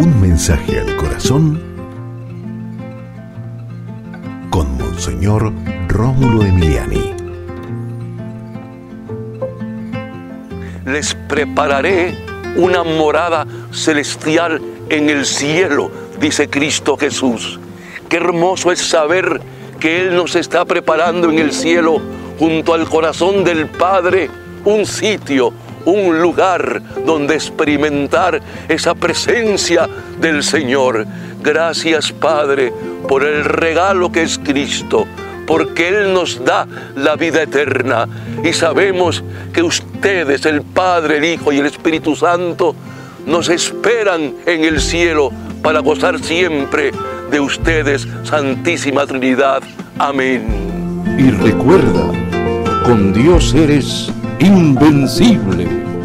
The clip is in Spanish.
Un mensaje al corazón con Monseñor Rómulo Emiliani. Les prepararé una morada celestial en el cielo, dice Cristo Jesús. Qué hermoso es saber que Él nos está preparando en el cielo, junto al corazón del Padre, un sitio, un lugar donde experimentar esa presencia del Señor. Gracias Padre por el regalo que es Cristo, porque Él nos da la vida eterna y sabemos que ustedes, el Padre, el Hijo y el Espíritu Santo, nos esperan en el cielo para gozar siempre de ustedes, Santísima Trinidad. Amén. Y recuerda, con Dios eres invencible.